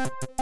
you